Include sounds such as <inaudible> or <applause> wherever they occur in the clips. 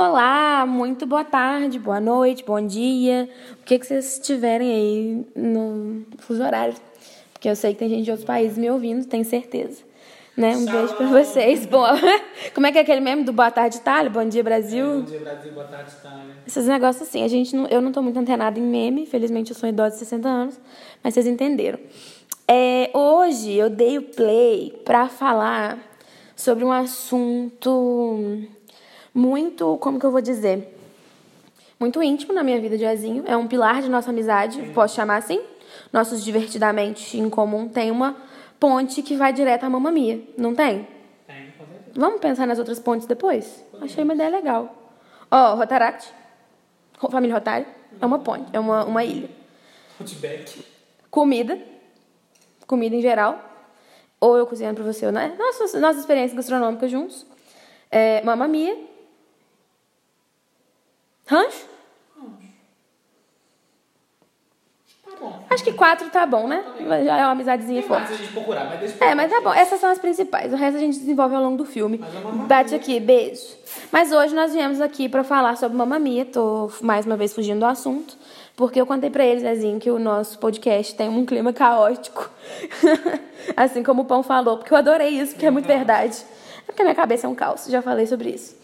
Olá, muito boa tarde, boa noite, bom dia. O que, que vocês estiverem aí no fuso horário. Porque eu sei que tem gente de outros países me ouvindo, tenho certeza. Né? Um beijo pra vocês. <laughs> Bom, como é que é aquele meme do Boa Tarde Itália? Bom dia, Brasil? É, bom dia, Brasil. Boa tarde, Itália. Esses negócios assim. A gente não, eu não tô muito antenada em meme. Felizmente eu sou idosa de 60 anos. Mas vocês entenderam. É, hoje eu dei o play pra falar sobre um assunto muito, como que eu vou dizer? Muito íntimo na minha vida de Azinho. É um pilar de nossa amizade, posso chamar assim? Nossos divertidamente em comum tem uma ponte que vai direto à Mamma Mia, não tem? Tem, com certeza. Vamos pensar nas outras pontes depois? Achei uma ideia legal. Ó, Rotaract, Ro- família Rotário, é uma ponte, é uma, uma ilha. Outback. Comida, comida em geral. Ou eu cozinhando pra você, ou não. é? Nossas, nossas experiências gastronômicas juntos. É, Mamma Tá bom. Acho que quatro tá bom, né? Já é uma amizadezinha Tem forte. mais procurar, mas É, mas tá bom. Essas são as principais. O resto a gente desenvolve ao longo do filme. É Bate aqui, beijo. Mas hoje nós viemos aqui pra falar sobre Mamma Mia. Tô mais uma vez fugindo do assunto. Porque eu contei pra eles, Zezinho, que o nosso podcast tem um clima caótico. <laughs> assim como o Pão falou. Porque eu adorei isso, porque é muito verdade. É porque a minha cabeça é um caos. Já falei sobre isso.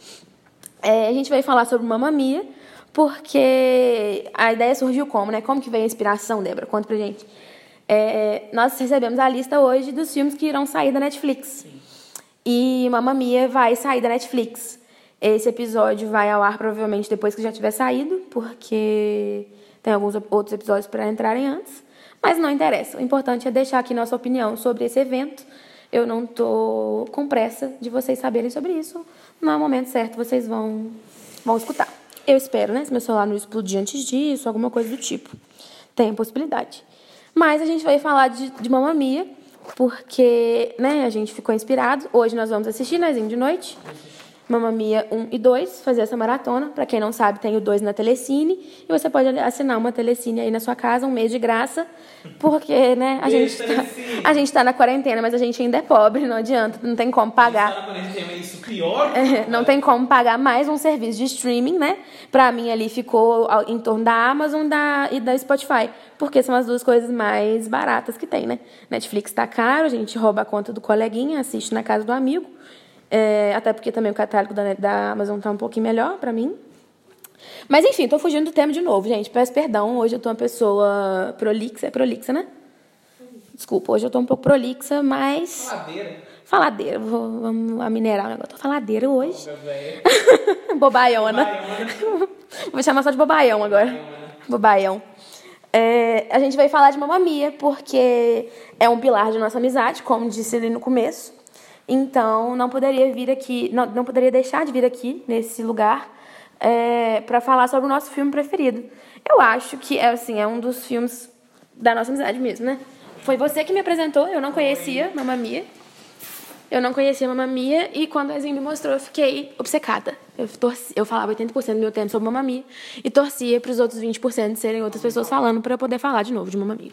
É, a gente vai falar sobre Mamma Mia, porque a ideia surgiu como, né? Como que veio a inspiração, Débora? Conta pra gente. É, nós recebemos a lista hoje dos filmes que irão sair da Netflix. E Mamma Mia vai sair da Netflix. Esse episódio vai ao ar provavelmente depois que já tiver saído, porque tem alguns outros episódios para entrarem antes. Mas não interessa. O importante é deixar aqui nossa opinião sobre esse evento. Eu não tô com pressa de vocês saberem sobre isso. No momento certo, vocês vão, vão escutar. Eu espero, né? Se meu celular não explodir antes disso, alguma coisa do tipo. Tem a possibilidade. Mas a gente vai falar de, de Mamma Mia, porque né, a gente ficou inspirado. Hoje nós vamos assistir, Nezinho, de noite. Mia 1 e 2, fazer essa maratona. Pra quem não sabe, tem o 2 na Telecine. E você pode assinar uma Telecine aí na sua casa, um mês de graça. Porque, né, a gente, tá, Telecine. <laughs> a gente tá na quarentena, mas a gente ainda é pobre, não adianta, não tem como pagar. Tá na quarentena, isso pior. É, não tem como pagar mais um serviço de streaming, né? Pra mim ali ficou em torno da Amazon da, e da Spotify, porque são as duas coisas mais baratas que tem, né? Netflix tá caro, a gente rouba a conta do coleguinha, assiste na casa do amigo. É, até porque também o catálogo da, da Amazon tá um pouquinho melhor pra mim. Mas enfim, tô fugindo do tema de novo, gente. Peço perdão, hoje eu tô uma pessoa prolixa. É prolixa, né? Desculpa, hoje eu tô um pouco prolixa, mas. Ladeira. Faladeira, vou, vamos minerar o negócio. Tô faladeira hoje. Velho. <laughs> Bobaiona. Baiona. Vou chamar só de bobaião agora. Bobaião. É, a gente vai falar de Mamma Mia, porque é um pilar de nossa amizade, como disse ali no começo. Então, não poderia vir aqui, não, não poderia deixar de vir aqui, nesse lugar, é, para falar sobre o nosso filme preferido. Eu acho que é, assim, é um dos filmes da nossa amizade mesmo, né? Foi você que me apresentou, eu não conhecia Mamma Mia. Eu não conhecia Mamma Mia e quando a Zinho me mostrou, eu fiquei obcecada. Eu, torci, eu falava 80% do meu tempo sobre Mamma Mia e torcia para os outros 20% serem outras pessoas falando para eu poder falar de novo de Mamma Mia.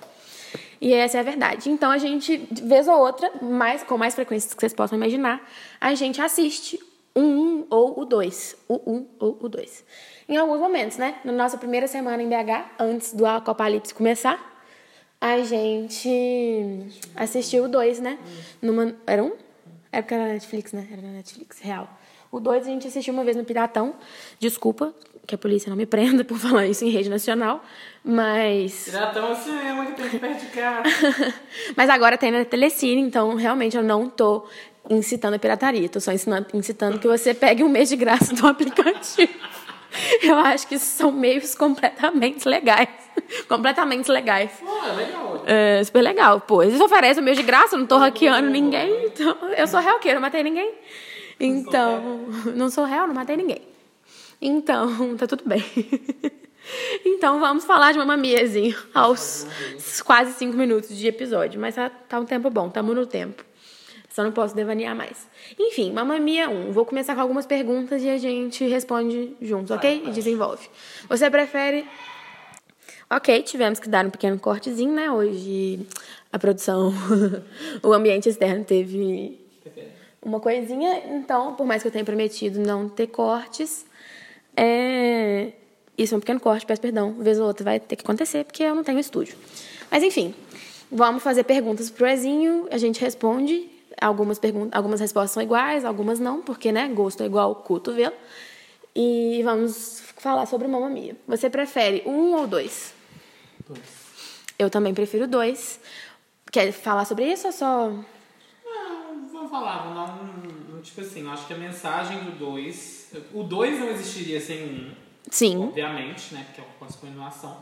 E essa é a verdade. Então a gente, vez ou outra, mais, com mais frequência que vocês possam imaginar, a gente assiste um, um ou o dois. O um ou o dois. Em alguns momentos, né? Na nossa primeira semana em BH, antes do Apocalipse começar, a gente assistiu o dois, né? Numa, era um? Era porque era na Netflix, né? Era na Netflix, real. O dois a gente assistiu uma vez no Piratão. Desculpa que a polícia não me prenda por <laughs> falar isso em rede nacional, mas... Já estamos cinema que tem que perto de casa. <laughs> mas agora tem na Telecine, então realmente eu não tô incitando a pirataria. Tô só ensinando, incitando que você pegue um mês de graça do <laughs> aplicativo. Eu acho que isso são meios completamente legais. completamente legais. Pô, é legal. É super legal, pô. Eles oferecem o meu de graça, eu não tô hackeando ninguém. Então, eu sou realqueira, não matei ninguém. Então, não sou réu, não matei ninguém. Então, <laughs> tá tudo bem. Então, vamos falar de Miazinho aos quase cinco minutos de episódio. Mas tá, tá um tempo bom, estamos no tempo. Só não posso devanear mais. Enfim, Mamma Mia 1. Vou começar com algumas perguntas e a gente responde juntos, ok? E desenvolve. Você prefere Ok, tivemos que dar um pequeno cortezinho, né? Hoje a produção, <laughs> o ambiente externo teve uma coisinha, então, por mais que eu tenha prometido não ter cortes, É... Isso é um pequeno corte, peço perdão. Vez ou outra vai ter que acontecer, porque eu não tenho estúdio. Mas enfim, vamos fazer perguntas pro Ezinho, a gente responde. Algumas, perguntas, algumas respostas são iguais, algumas não, porque, né, gosto é igual cotovelo. E vamos falar sobre Mamma Mia. Você prefere um ou dois? Dois. Eu também prefiro dois. Quer falar sobre isso ou só... Não, um. um- Tipo assim, eu acho que a mensagem do 2. O 2 não existiria sem o 1, um, Sim. obviamente, né? Porque é uma continuação.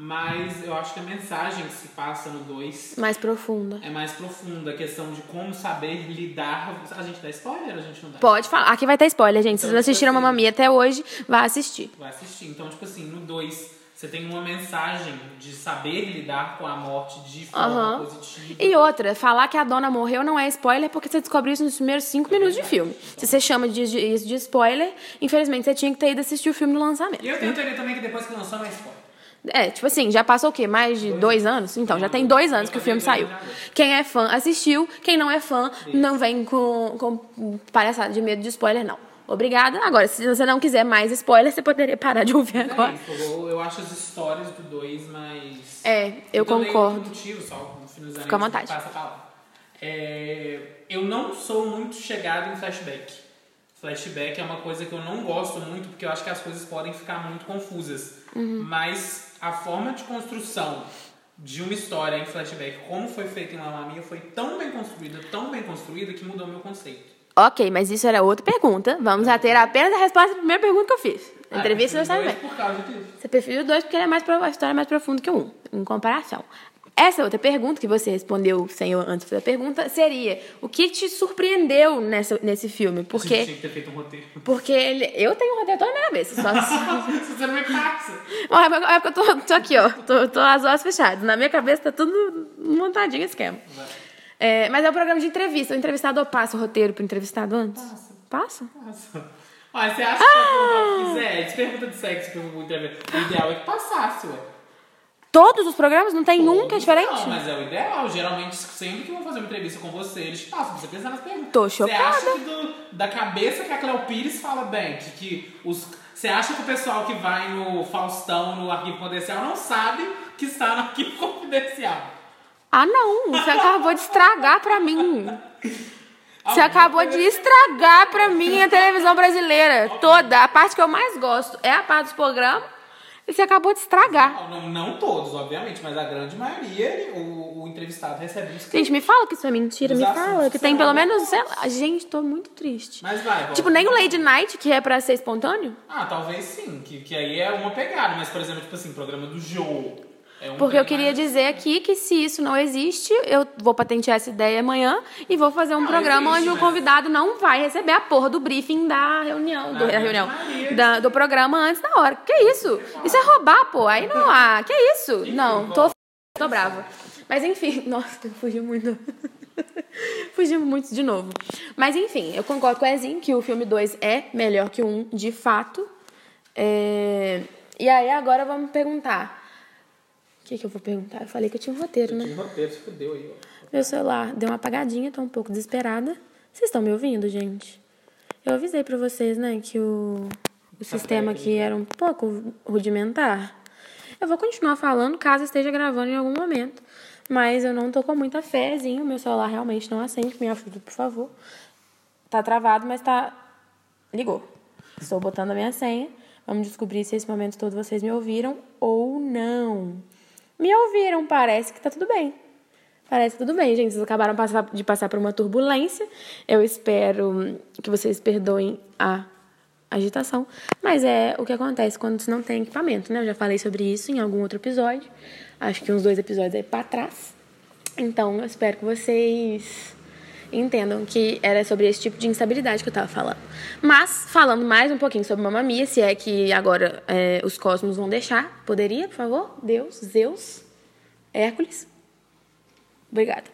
Mas eu acho que a mensagem que se passa no 2 Mais profunda. é mais profunda. A questão de como saber lidar. A gente dá spoiler a gente não dá? Pode falar. Aqui vai ter spoiler, gente. Se Então, vocês não assistiram tipo assim- até hoje, vá assistir. Vai assistir. Então, tipo assim, no 2 você tem uma mensagem de saber lidar com a morte de forma Aham. positiva. E outra, falar que a dona morreu não é spoiler porque você descobriu isso nos primeiros cinco minutos de filme. Se você chama de, de- isso de spoiler, infelizmente você tinha que ter ido assistir o filme no lançamento. E eu tenho teoria também que depois que lançou, não é spoiler. É, tipo assim, já passou o quê? Mais de dois anos? Então, já tem dois anos que o filme saiu. Quem é fã assistiu, quem não é fã não vem com, com palhaçada de medo de spoiler, não. Obrigada. Agora, se você não quiser mais spoiler, você poderia parar de ouvir É agora. isso, eu, eu acho as histórias do 2 mais. É, eu daí, concordo. motivo, só Fica à vontade. É, eu não sou muito chegado em flashback. Flashback é uma coisa que eu não gosto muito, porque eu acho que as coisas podem ficar muito confusas. Uhum. Mas a forma de construção de uma história em flashback, como foi feita em Mamma Mia, foi tão bem construída, tão bem construída, que mudou meu conceito. Ok, mas isso era outra pergunta. Vamos a ter apenas a resposta da primeira pergunta que eu fiz. A entrevista Ah, você sabe bem. por causa disso. Você prefere o dois porque ele é mais, a história é mais profunda que o um, em comparação. Essa outra pergunta que você respondeu sem eu antes fazer a pergunta seria: o que te surpreendeu nessa, nesse filme? Porque, tinha que ter feito um roteiro. porque ele, eu tenho um roteiro toda na minha cabeça. Só, Você não me passa. É porque- é eu tô, tô aqui, ó. Tô, tô as olhos fechadas. Na minha cabeça tá tudo montadinho esquema. É, mas é um programa de entrevista. O entrevistador passa o roteiro pro entrevistado antes? Passa. Passa? Nossa. Olha, você acha que a pergunta que fizer, de pergunta de sexo que eu vou entrevistar, o ideal é que passasse, ué. Todos os programas? Não tem um que é diferente? Não, mas é o ideal. Geralmente, sempre que vão fazer uma entrevista com você, eles passam. Você pensa nas perguntas. Tô Você chocada. acha que do- da cabeça que a Cleo Pires fala bem, que, que os... Você acha que o pessoal que vai no Faustão, no Arquivo Confidencial, não sabe que está no Arquivo Confidencial? Ah, não. Você acabou de estragar pra mim. Você acabou de estragar pra mim a televisão brasileira toda. A parte que eu mais gosto é a parte dos programas. E você acabou de estragar. Não, não todos, obviamente, mas a grande maioria, ele- o, o entrevistado recebe script. Gente, me fala que isso é mentira. Me fala que tem pelo menos, sei lá. Gente, tô muito triste. Mas vai, volta. Tipo, nem o Lady Night, que é pra ser espontâneo. Ah, talvez sim, que, que aí é uma pegada, mas por exemplo, tipo assim, programa do Joe. É um Porque eu queria dizer aqui que se isso não existe, eu vou patentear essa ideia amanhã e vou fazer um Não, programa existe, onde o mas- convidado não vai receber a porra do briefing da reunião, do, da reunião, da- do programa antes da hora. Que isso? Isso é roubar, pô. Aí não há. Que isso? Não, tô, tô brava. Mas enfim, <laughs> nossa, fugiu muito. <laughs> Fugimos muito de novo. Mas enfim, eu concordo com o Ezinho que o filme 2 é melhor que o 1, de fato. É, E aí agora vamos perguntar. O que, que eu vou perguntar? Eu falei que eu tinha um roteiro, né? Tinha um roteiro, se fudeu aí, ó. Meu celular deu uma apagadinha, tô um pouco desesperada. Vocês estão me ouvindo, gente? Eu avisei pra vocês, né, que o, o sistema aqui era um pouco rudimentar. Eu vou continuar falando caso esteja gravando em algum momento. Mas eu não tô com muita fézinho. Meu celular realmente não acende. Me ajuda, por favor. Tá travado, mas tá. Ligou. Estou botando a minha senha. Vamos descobrir se esse momento todo vocês me ouviram ou não. Me ouviram, parece que tá tudo bem. Parece que tudo bem, gente. Vocês acabaram de passar por uma turbulência. Eu espero que vocês perdoem a agitação. Mas é o que acontece quando você não tem equipamento, né? Eu já falei sobre isso em algum outro episódio. Acho que uns dois episódios aí pra trás. Então, eu espero que vocês entendam que era sobre esse tipo de instabilidade que eu tava falando. Mas, falando mais um pouquinho sobre Mamma Mia, se é que agora é, os cosmos vão deixar, poderia, por favor? Deus, Zeus, Hércules? Obrigada.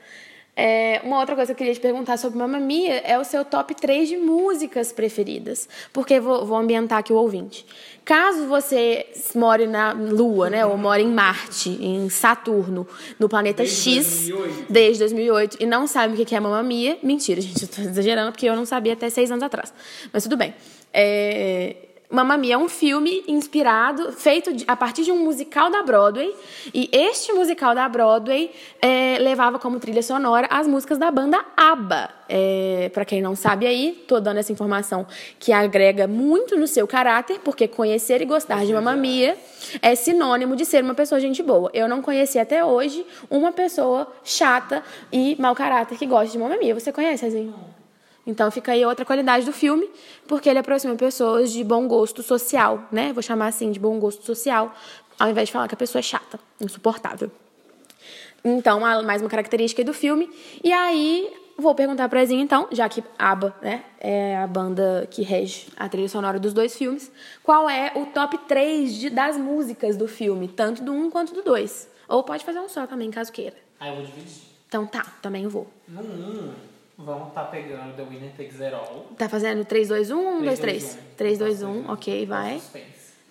É, uma outra coisa que eu queria te perguntar sobre Mamma Mia é o seu top 3 de músicas preferidas. Porque vou, vou ambientar aqui o ouvinte. Caso você more na Lua, né? Ou more em Marte, em Saturno, no planeta Desde X, 2008. desde 2008, e não sabe o que é Mamma Mia, mentira, gente, eu tô exagerando, porque eu não sabia até seis anos atrás. Mas tudo bem. É, Mamma Mia é um filme inspirado, feito de- a partir de um musical da Broadway. E este musical da Broadway é, levava como trilha sonora as músicas da banda ABBA. É, para quem não sabe aí, tô dando essa informação que agrega muito no seu caráter, porque conhecer e gostar de Mamma Mia é sinônimo de ser uma pessoa gente boa. Eu não conheci até hoje uma pessoa chata e mau caráter que gosta de Mamma Mia. Você conhece, Azinho? Então fica aí outra qualidade do filme, porque ele aproxima pessoas de bom gosto social, né? Vou chamar assim de bom gosto social, ao invés de falar que a pessoa é chata, insuportável. Então, mais uma característica aí do filme. E aí, vou perguntar pra Zinha, então, já que ABBA, né, é a banda que rege a trilha sonora dos dois filmes, qual é o top 3 de, das músicas do filme, tanto do 1 quanto do 2? Ou pode fazer um só também, caso queira. Aí eu vou dividir. Então tá, também vou. No 1, vamos estar pegando The Winner Takes It All. Tá fazendo 3, 2, 1, 1, 2, 3? 3, 3, 2, 2, 1, ok, vai.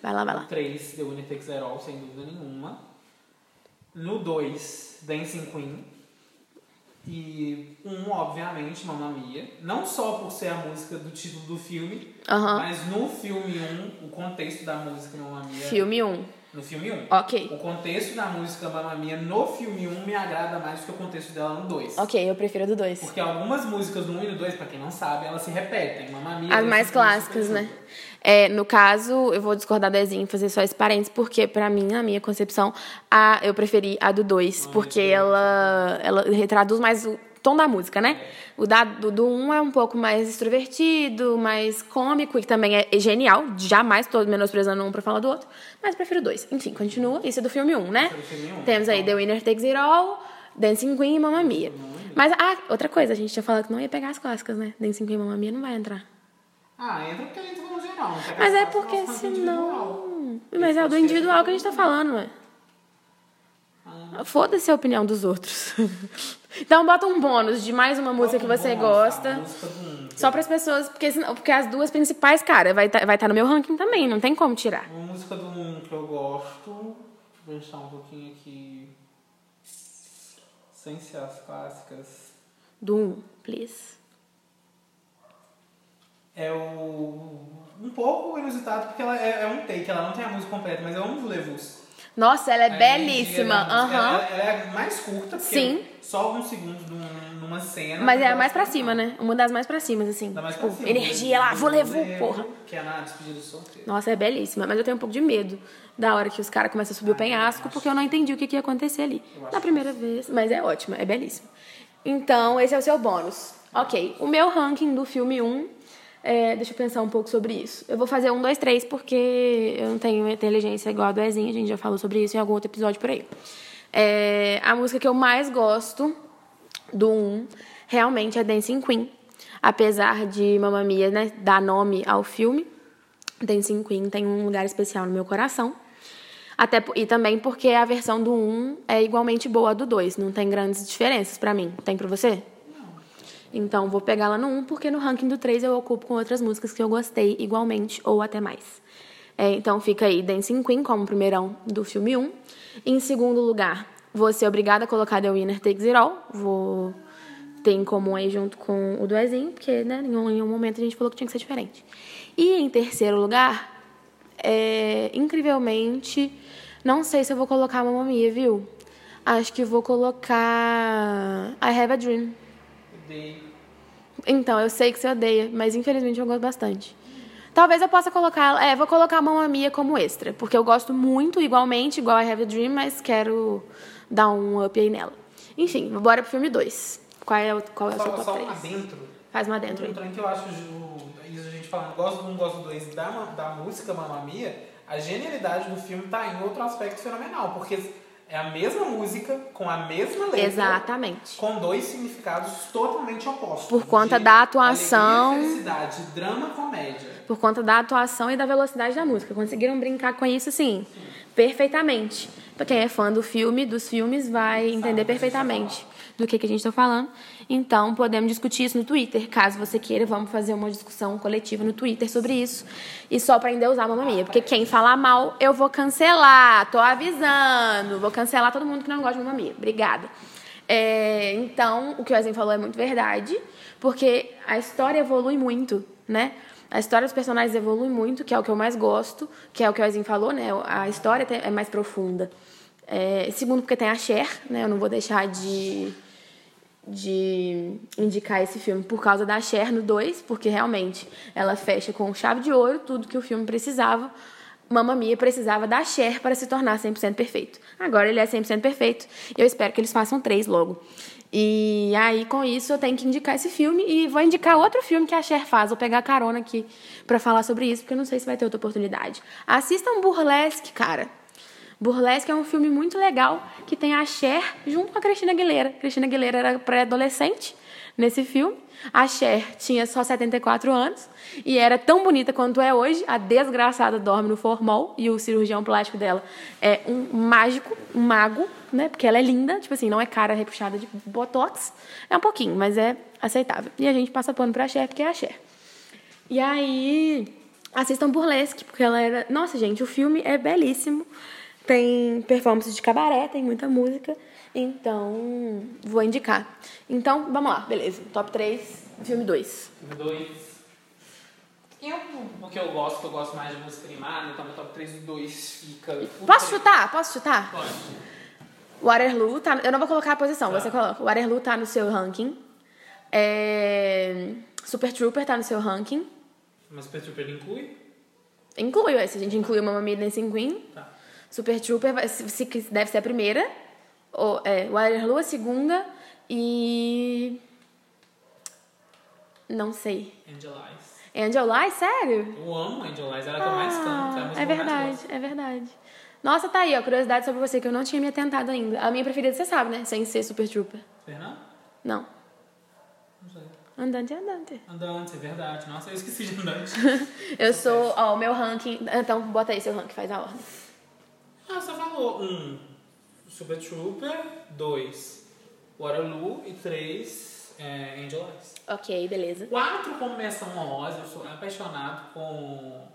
Vai lá, vai lá. 3, The Winner Takes It All, sem dúvida nenhuma. No 2, Dancing Queen. E um, obviamente, Mamma Mia. Não só por ser a música do título do filme, Aham. mas no filme 1, o contexto da música Mamma Mia. Filme 1. No filme 1. Ok. O contexto da música Mamma Mia no filme 1 me agrada mais do que o contexto dela no 2. Ok, eu prefiro a do 2. Porque algumas músicas no 1 e no 2, pra quem não sabe, elas se repetem. Mamma Mia, As Dancing mais clássicas, né? É, no caso, eu vou discordar da Ezinha e fazer só esse parênteses, porque pra mim, na minha concepção, a, eu preferi a do 2, porque ela, ela retraduz mais o tom da música, né? O da, do, do 1 um é um pouco mais extrovertido, mais cômico, e também é genial. Jamais tô menosprezando um pra falar do outro, mas prefiro 2. Enfim, continua. Isso é do filme 1, um, né? É do filme um. Temos aí The Winner Takes It All, Dancing Queen e Mamma Mia. Mas, ah, outra coisa, a gente tinha falado que não ia pegar as clássicas, né? Dancing Queen e Mamma Mia não vai entrar. Ah, entra porque a gente falou geral. quer Mas é porque senão. Mas é o do individual que a gente tá falando, ué. Foda-se a opinião dos outros. <laughs> Então bota um bônus de mais uma música que um você bônus, tá? gosta. Um, Só para as pessoas, porque, porque as duas principais, cara, vai estar vai tá no meu ranking também, não tem como tirar. Uma música do um que eu gosto. Deixa eu pensar um pouquinho aqui. Sem ser as clássicas. Do 1, please. É o. Um pouco inusitado, porque ela é, é um take, ela não tem a música completa, mas eu amo Voulez-Vous. Nossa, ela é A belíssima. música, Aham. Ela, ela é mais curta, porque Sim. só alguns segundos num- numa cena. Mas é a mais pra cima, né? Uma das mais pra cima, assim. Da mais Tipo, pra cima. energia lá, vou levar, porra. Que é na despedida do solteiro. Nossa, é belíssima. Mas eu tenho um pouco de medo da hora que os caras começam a subir o penhasco, porque eu não entendi o que, que ia acontecer ali. Na primeira vez. Mas é ótima, é belíssima. Então, esse é o seu bônus. Ok, o meu ranking do filme 1. É, deixa eu pensar um pouco sobre isso. Eu vou fazer um, dois, três, porque eu não tenho inteligência igual a do Ezinho, a gente já falou sobre isso em algum outro episódio por aí. É, a música que eu mais gosto do 1 realmente é Dancing Queen. Apesar de Mamma Mia né, dar nome ao filme, Dancing Queen tem um lugar especial no meu coração. Até, e também porque a versão do 1 é igualmente boa do 2. Não tem grandes diferenças pra mim. Tem pra você? Então, vou pegar lá no 1, porque no ranking do 3 eu ocupo com outras músicas que eu gostei igualmente ou até mais. É, então, fica aí Dancing Queen como primeirão do filme 1. Em segundo lugar, vou ser obrigada a colocar The Winner Takes It All. Vou ter em comum aí junto com o do porque né, em um, em um momento a gente falou que tinha que ser diferente. E em terceiro lugar, é, incrivelmente, não sei se eu vou colocar Mamma Mia, viu? Acho que vou colocar I Have a Dream. Então, eu sei que você odeia, mas infelizmente eu gosto bastante. Talvez eu possa colocar. É, vou colocar a Mamma Mia como extra, porque eu gosto muito, igualmente, igual I Have a Dream, mas quero dar um up aí nela. Enfim, bora pro filme 2. Qual é o, qual é o seu Só, top só 3? adentro. Faz uma dentro Um trem que eu acho, isso a gente falando, gosto do um, gosto do dois, da, da música Mamma Mia, a genialidade do filme tá em outro aspecto fenomenal, porque é a mesma música, com a mesma letra, Exatamente. com dois significados totalmente opostos. Por conta da atuação. Alegria, felicidade, drama, comédia. Por conta da atuação e da velocidade da música. Conseguiram brincar com isso, assim, perfeitamente. Pra quem é fã do filme, dos filmes, vai entender perfeitamente do que, que a gente tá falando. Então, podemos discutir isso no Twitter. Caso você queira, vamos fazer uma discussão coletiva no Twitter sobre isso. E só pra endeusar a Mamma Mia. Porque quem falar mal, eu vou cancelar. Tô avisando. Vou cancelar todo mundo que não gosta de Mamma Mia. Obrigada. É, então, o que o Wesley falou é muito verdade. Porque a história evolui muito, né? A história dos personagens evolui muito, que é o que eu mais gosto, que é o que o Ezinho falou, né? A história é mais profunda. É, segundo, porque tem a Cher, né? Eu não vou deixar de, de indicar esse filme por causa da Cher no 2, porque realmente ela fecha com chave de ouro tudo que o filme precisava. Mamma Mia precisava da Cher para se tornar 100% perfeito. Agora ele é 100% perfeito e eu espero que eles façam três logo. E aí, com isso, eu tenho que indicar esse filme e vou indicar outro filme que a Cher faz. Vou pegar carona aqui para falar sobre isso, porque eu não sei se vai ter outra oportunidade. Assistam Burlesque, cara. Burlesque é um filme muito legal que tem a Cher junto com a Cristina Aguilera. Cristina Aguilera era pré-adolescente nesse filme. A Cher tinha só 74 anos e era tão bonita quanto é hoje. A desgraçada dorme no formol e o cirurgião plástico dela é um mágico, um mago, né? Porque ela é linda, tipo assim, não é cara repuxada de botox. É um pouquinho, mas é aceitável. E a gente passa pano pra Cher porque é a Cher. E aí, assistam Burlesque, porque ela era. Nossa, gente, o filme é belíssimo. Tem performances de cabaré, tem muita música. Então, vou indicar. Então, vamos lá, beleza. Top 3, filme 2. Filme 2. Eu, porque eu gosto, eu gosto mais de música animada, então meu top 3 do 2 fica. Posso chutar? Posso chutar? Pode. Waterloo tá. Eu não vou colocar a posição, Tá. você coloca. Waterloo tá no seu ranking. É, Super Trooper tá no seu ranking. Mas o Super inclui? Inclui, ué, se a gente inclui o Mamma Mia Dancing Queen. Tá. Super Trooper deve ser a primeira. Ou, é, Waterloo a segunda. E. Não sei. Angel Eyes. Angel Eyes, sério? Eu amo Angel Eyes, ela é a que eu mais canto. É, Ah, é verdade, é verdade. Nossa, tá aí, ó, curiosidade sobre você que eu não tinha me atentado ainda. A minha preferida você sabe, né? Sem ser Super Trooper. Fernando? Não. Não sei. Andante, andante. Andante, é verdade. Nossa, eu esqueci de Andante. <laughs> Eu sou, ó, o meu ranking. Então, bota aí seu ranking, faz a ordem. ah, você falou. Um, Super Trooper. Dois, Waterloo. E três, é, Angel Eyes. Ok, beleza. Quatro, como menção honrosa, eu sou apaixonado com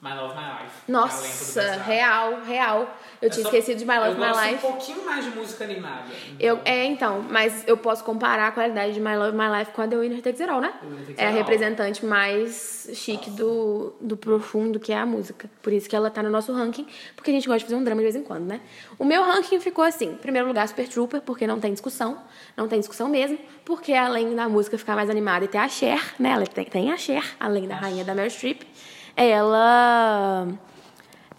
My Love, My Life. é Nossa, real, real. Eu É tinha só- esquecido de My Love, eu My gosto Life. um pouquinho mais de música animada. Eu, é, então, mas eu posso comparar a qualidade de My Love, My Life com a The Winner Takes It All, né? Takes É a representante mais chique do, do profundo que é a música. Por isso que ela tá no nosso ranking, porque a gente gosta de fazer um drama de vez em quando, né? O meu ranking ficou assim: em primeiro lugar, Super Trooper, porque não tem discussão. Não tem discussão mesmo, porque além da música ficar mais animada e ter a Cher, né? Ela tem, tem a Cher, além da rainha da Meryl Streep. Ela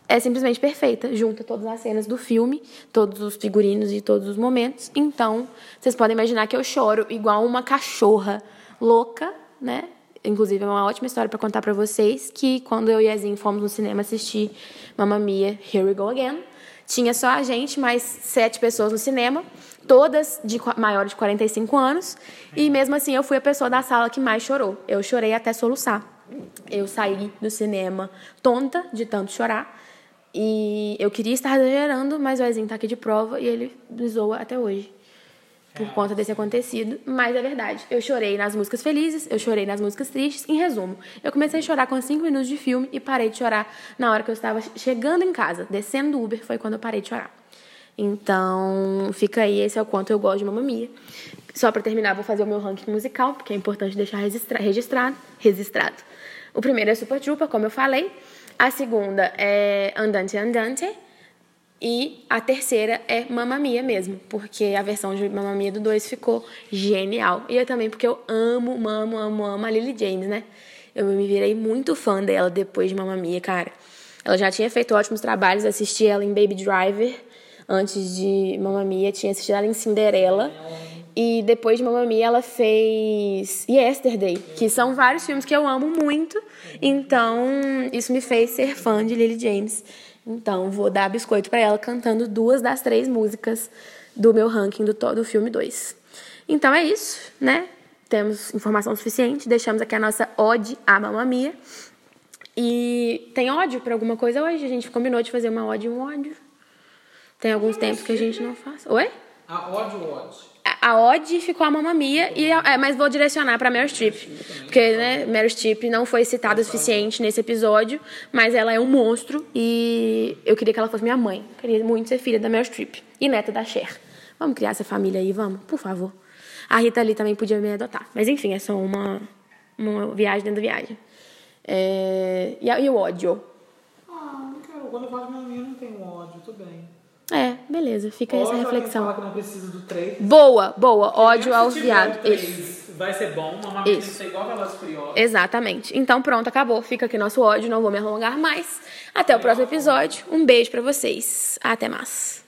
é simplesmente perfeita, junta todas as cenas do filme, todos os figurinos e todos os momentos. Então, vocês podem imaginar que eu choro igual uma cachorra louca, né? Inclusive, é uma ótima história para contar para vocês que quando eu e a fomos no cinema assistir Mamma Mia, Here We Go Again, tinha só a gente, mais sete pessoas no cinema, todas de maiores de 45 anos, e mesmo assim eu fui a pessoa da sala que mais chorou. Eu chorei até soluçar. Eu saí do cinema tonta de tanto chorar. E eu queria estar exagerando, mas o Ezinho tá aqui de prova e ele me zoa até hoje. Por conta desse acontecido. Mas é verdade. Eu chorei nas músicas felizes, eu chorei nas músicas tristes. Em resumo, eu comecei a chorar com 5 minutos de filme e parei de chorar na hora que eu estava chegando em casa. Descendo do Uber foi quando eu parei de chorar. Então, fica aí, esse é o quanto eu gosto de Mamma Mia. Só pra terminar, vou fazer o meu ranking musical, porque é importante deixar registra registrado. registrado. O primeiro é Super Trooper, como eu falei. A segunda é Andante Andante. E a terceira é Mamma Mia mesmo, porque a versão de Mamma Mia do 2 ficou genial. E eu também porque eu amo, amo, amo, amo a Lily James, né? Eu me virei muito fã dela depois de Mamma Mia, cara. Ela já tinha feito ótimos trabalhos, assisti ela em Baby Driver, antes de Mamma Mia, tinha assistido ela em Cinderela. E depois de Mamma Mia, ela fez Yesterday, que são vários filmes que eu amo muito. Então, isso me fez ser fã de Lily James. Então, vou dar biscoito pra ela cantando duas das três músicas do meu ranking do, do filme 2. Então é isso, né? Temos informação suficiente. Deixamos aqui a nossa ode à Mamma Mia. E tem ódio pra alguma coisa hoje? A gente combinou de fazer uma ode e um ódio. Tem alguns tempos que a gente não faz. Oi? A ódio, ódio. A ode ficou a Mamma Mia, e, a- é, mas vou direcionar pra Meryl Streep. Porque, né, Meryl Streep não foi citada o suficiente nesse episódio, mas ela é um monstro e eu queria que ela fosse minha mãe. Queria muito ser filha da Meryl Streep e neta da Cher. Vamos criar essa família aí, vamos? Por favor. A Rita Lee também podia me adotar. Mas enfim, é só uma, uma viagem dentro da viagem. É, e, e o ódio? Ah. Quando eu falo de não tenho ódio, tudo bem. É, beleza, fica essa Ódio a quem reflexão. fala que não precisa do 3. Boa, boa. Ódio aos viados. Isso. Vai ser bom, Mia tem que Isso. ser igual a Velozes Furiosos. Exatamente. Então pronto, acabou. Fica aqui nosso ódio, não vou me alongar mais. Até o próximo episódio. Um beijo pra vocês. Até mais.